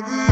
Now